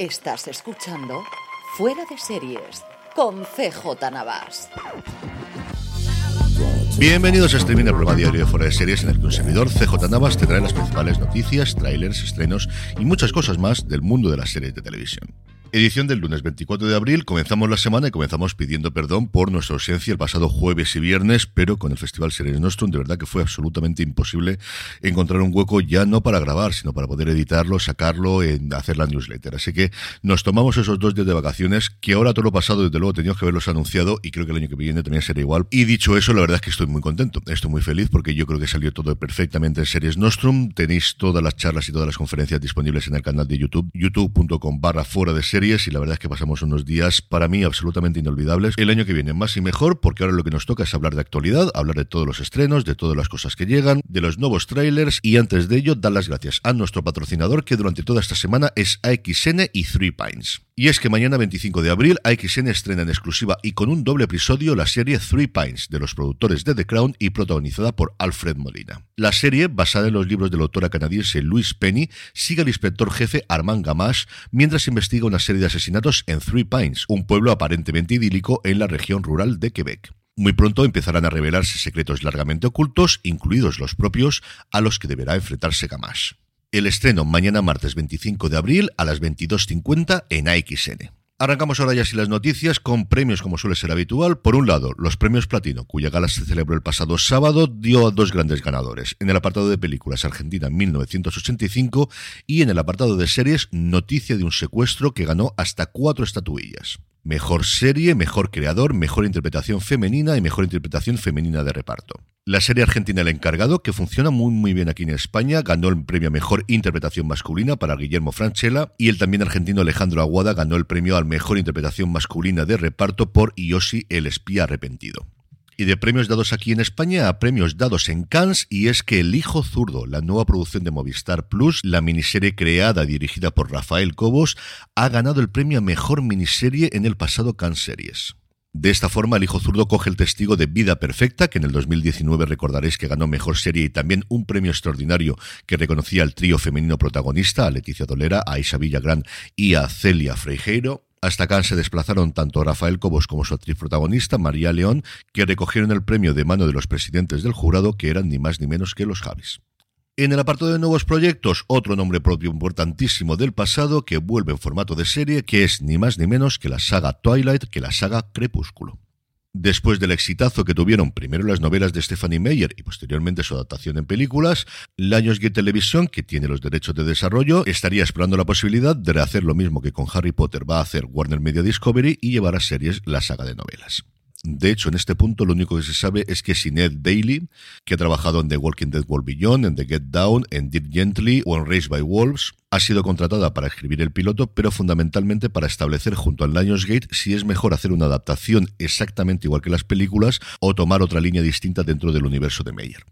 Estás escuchando Fuera de Series con CJ Navas. Bienvenidos a Streaming, el programa diario de Fuera de Series en el que un servidor, CJ Navas, te trae las principales noticias, trailers, estrenos y muchas cosas más del mundo de las series de televisión. Edición del lunes 24 de abril. Comenzamos la semana y comenzamos pidiendo perdón por nuestra ausencia el pasado jueves y viernes, pero con el Festival Series Nostrum de verdad que fue absolutamente imposible encontrar un hueco ya no para grabar, sino para poder editarlo, sacarlo, en hacer la newsletter. Así que nos tomamos esos dos días de vacaciones, que ahora todo lo pasado, desde luego, teníamos que haberlos anunciado y creo que el año que viene también será igual. Y dicho eso, la verdad es que estoy muy contento. Estoy muy feliz porque yo creo que salió todo perfectamente en Series Nostrum. Tenéis todas las charlas y todas las conferencias disponibles en el canal de YouTube, youtube.com barra fuera de series y la verdad es que pasamos unos días para mí absolutamente inolvidables. El año que viene más y mejor porque ahora lo que nos toca es hablar de actualidad, hablar de todos los estrenos, de todas las cosas que llegan, de los nuevos trailers y antes de ello dar las gracias a nuestro patrocinador que durante toda esta semana es AXN y Three Pines. Y es que mañana 25 de abril AXN estrena en exclusiva y con un doble episodio la serie Three Pines de los productores de The Crown y protagonizada por Alfred Molina. La serie, basada en los libros de la autora canadiense Louise Penny, sigue al inspector jefe Armand Gamache mientras investiga una serie de asesinatos en Three Pines, un pueblo aparentemente idílico en la región rural de Quebec. Muy pronto empezarán a revelarse secretos largamente ocultos, incluidos los propios, a los que deberá enfrentarse Gamache. El estreno mañana martes 25 de abril a las 22.50 en AXN. Arrancamos ahora ya sí las noticias con premios como suele ser habitual. Por un lado, los premios Platino, cuya gala se celebró el pasado sábado, dio a dos grandes ganadores. En el apartado de películas Argentina 1985 y en el apartado de series Noticia de un secuestro que ganó hasta cuatro estatuillas. Mejor serie, mejor creador, mejor interpretación femenina y mejor interpretación femenina de reparto. La serie argentina El Encargado, que funciona muy muy bien aquí en España, ganó el premio a Mejor Interpretación Masculina para Guillermo Franchella y el también argentino Alejandro Aguada ganó el premio al Mejor Interpretación Masculina de Reparto por Yoshi el Espía Arrepentido y de premios dados aquí en España a premios dados en Cannes y es que El Hijo Zurdo, la nueva producción de Movistar Plus, la miniserie creada y dirigida por Rafael Cobos, ha ganado el premio a Mejor Miniserie en el pasado Cannes Series. De esta forma, El Hijo Zurdo coge el testigo de Vida Perfecta, que en el 2019 recordaréis que ganó Mejor Serie y también un premio extraordinario que reconocía al trío femenino protagonista, a Leticia Dolera, a Isa Villagrán y a Celia Freijeiro. Hasta acá se desplazaron tanto Rafael Cobos como su actriz protagonista, María León, que recogieron el premio de mano de los presidentes del jurado, que eran ni más ni menos que los Javis. En el apartado de nuevos proyectos, otro nombre propio importantísimo del pasado que vuelve en formato de serie, que es ni más ni menos que la saga Twilight, que la saga Crepúsculo. Después del exitazo que tuvieron primero las novelas de Stephanie Meyer y posteriormente su adaptación en películas, Lionsgate Television, que tiene los derechos de desarrollo, estaría explorando la posibilidad de hacer lo mismo que con Harry Potter va a hacer Warner Media Discovery y llevar a series la saga de novelas. De hecho, en este punto lo único que se sabe es que Sinead Daly, que ha trabajado en The Walking Dead World Beyond, en The Get Down, en Deep Gently o en Raised by Wolves, ha sido contratada para escribir el piloto, pero fundamentalmente para establecer junto al Lionsgate si es mejor hacer una adaptación exactamente igual que las películas o tomar otra línea distinta dentro del universo de Meyer.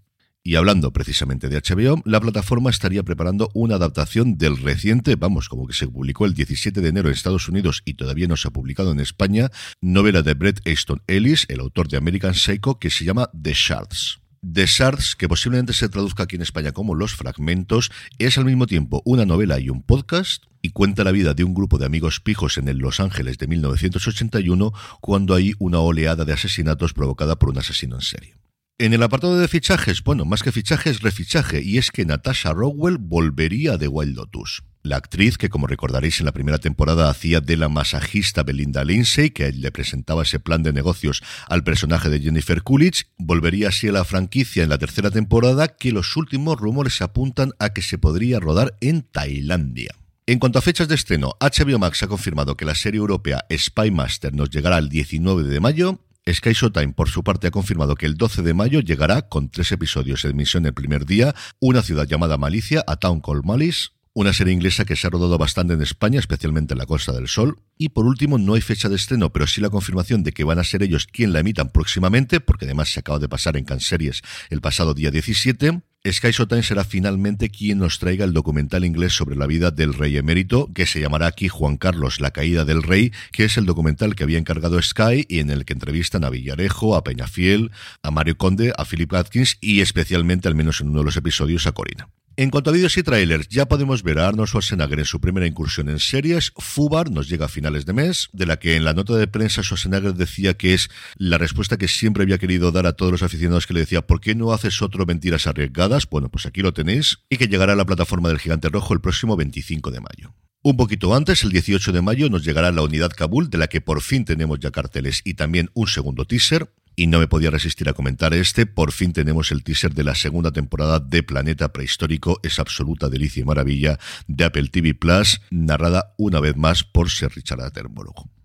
Y hablando precisamente de HBO, la plataforma estaría preparando una adaptación del reciente, vamos, como que se publicó el 17 de enero en Estados Unidos y todavía no se ha publicado en España, novela de Brett Easton Ellis, el autor de American Psycho, que se llama The Shards. The Shards, que posiblemente se traduzca aquí en España como Los Fragmentos, es al mismo tiempo una novela y un podcast y cuenta la vida de un grupo de amigos pijos en el Los Ángeles de 1981 cuando hay una oleada de asesinatos provocada por un asesino en serie. En el apartado de fichajes, bueno, más que fichajes, refichaje, y es que Natasha Rowell volvería de Wild Lotus. La actriz, que como recordaréis en la primera temporada hacía de la masajista Belinda Lindsay, que le presentaba ese plan de negocios al personaje de Jennifer Coolidge, volvería así a la franquicia en la tercera temporada, que los últimos rumores apuntan a que se podría rodar en Tailandia. En cuanto a fechas de estreno, HBO Max ha confirmado que la serie europea Spy Master nos llegará el 19 de mayo. Sky Showtime, por su parte, ha confirmado que el 12 de mayo llegará con tres episodios de emisión el primer día, una ciudad llamada Malicia, a Town Called Malice, una serie inglesa que se ha rodado bastante en España, especialmente en la Costa del Sol. Y por último, no hay fecha de estreno, pero sí la confirmación de que van a ser ellos quien la emitan próximamente, porque además se acaba de pasar en Canseries el pasado día 17. Sky Showtime será finalmente quien nos traiga el documental inglés sobre la vida del rey emérito, que se llamará aquí Juan Carlos, la caída del rey, que es el documental que había encargado Sky y en el que entrevistan a Villarejo, a Peñafiel, a Mario Conde, a Philip Atkins y especialmente, al menos en uno de los episodios, a Corina. En cuanto a vídeos y trailers, ya podemos ver a Arnold Schwarzenegger en su primera incursión en series. Fubar nos llega a finales de mes, de la que en la nota de prensa Schwarzenegger decía que es la respuesta que siempre había querido dar a todos los aficionados que le decía ¿por qué no haces otro Mentiras Arriesgadas? Bueno, pues aquí lo tenéis y que llegará a la plataforma del Gigante Rojo el próximo 25 de mayo. Un poquito antes, el 18 de mayo, nos llegará la unidad Kabul, de la que por fin tenemos ya carteles y también un segundo teaser y no me podía resistir a comentar este. Por fin tenemos el teaser de la segunda temporada de Planeta Prehistórico, es absoluta delicia y maravilla de Apple TV Plus, narrada una vez más por Sir Richard Attenborough.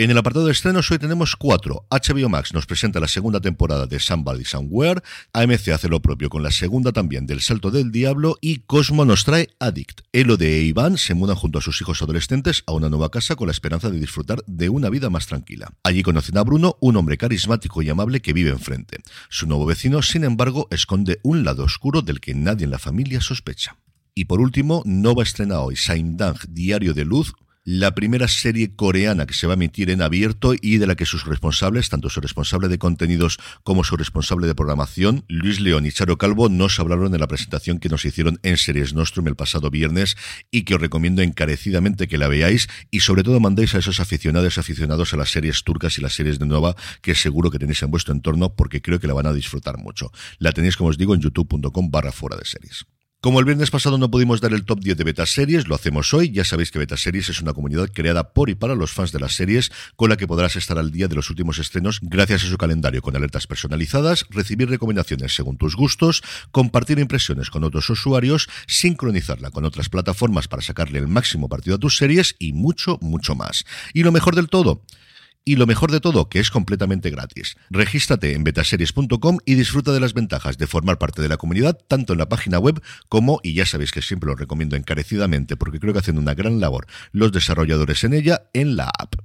En el apartado de estrenos hoy tenemos cuatro. HBO Max nos presenta la segunda temporada de Somebody Somewhere, AMC hace lo propio con la segunda también del Salto del Diablo y Cosmo nos trae Addict. Elo de Iván se mudan junto a sus hijos adolescentes a una nueva casa con la esperanza de disfrutar de una vida más tranquila. Allí conocen a Bruno, un hombre carismático y amable que vive enfrente. Su nuevo vecino, sin embargo, esconde un lado oscuro del que nadie en la familia sospecha. Y por último, Nova estrena hoy Saindang, Diario de Luz, la primera serie coreana que se va a emitir en abierto y de la que sus responsables, tanto su responsable de contenidos como su responsable de programación, Luis León y Charo Calvo, nos hablaron en la presentación que nos hicieron en Series Nostrum el pasado viernes y que os recomiendo encarecidamente que la veáis y sobre todo mandéis a esos aficionados aficionados a las series turcas y las series de nueva que seguro que tenéis en vuestro entorno porque creo que la van a disfrutar mucho. La tenéis, como os digo, en youtube.com barra fuera de series. Como el viernes pasado no pudimos dar el top 10 de Beta Series, lo hacemos hoy. Ya sabéis que Beta Series es una comunidad creada por y para los fans de las series, con la que podrás estar al día de los últimos estrenos gracias a su calendario con alertas personalizadas, recibir recomendaciones según tus gustos, compartir impresiones con otros usuarios, sincronizarla con otras plataformas para sacarle el máximo partido a tus series y mucho, mucho más. Y lo mejor del todo, y lo mejor de todo, que es completamente gratis. Regístrate en betaseries.com y disfruta de las ventajas de formar parte de la comunidad, tanto en la página web como, y ya sabéis que siempre lo recomiendo encarecidamente porque creo que hacen una gran labor los desarrolladores en ella, en la app.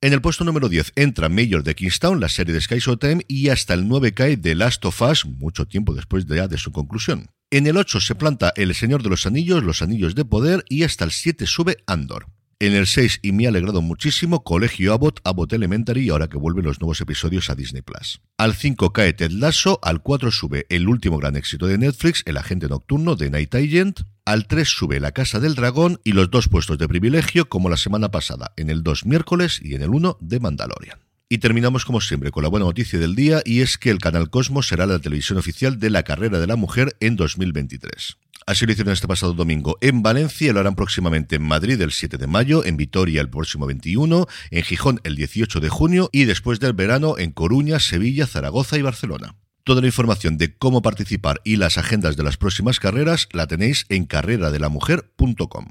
En el puesto número 10 entra Mayor de Kingstown, la serie de Sky Showtime, y hasta el 9 cae The Last of Us, mucho tiempo después de, de su conclusión. En el 8 se planta El Señor de los Anillos, Los Anillos de Poder, y hasta el 7 sube Andor. En el 6, y me ha alegrado muchísimo, Colegio Abbott, Abbott Elementary, ahora que vuelven los nuevos episodios a Disney Plus. Al 5 cae Ted Lasso, al 4 sube el último gran éxito de Netflix, El Agente Nocturno de Night Agent. Al 3 sube La Casa del Dragón y los dos puestos de privilegio, como la semana pasada, en el 2 miércoles y en el 1 de Mandalorian. Y terminamos como siempre con la buena noticia del día y es que el canal Cosmos será la televisión oficial de la carrera de la mujer en 2023. Así lo hicieron este pasado domingo en Valencia, lo harán próximamente en Madrid el 7 de mayo, en Vitoria el próximo 21, en Gijón el 18 de junio y después del verano en Coruña, Sevilla, Zaragoza y Barcelona. Toda la información de cómo participar y las agendas de las próximas carreras la tenéis en carreradelamujer.com.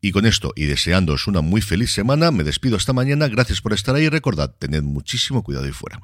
Y con esto, y deseándoos una muy feliz semana, me despido esta mañana. Gracias por estar ahí y recordad, tened muchísimo cuidado y fuera.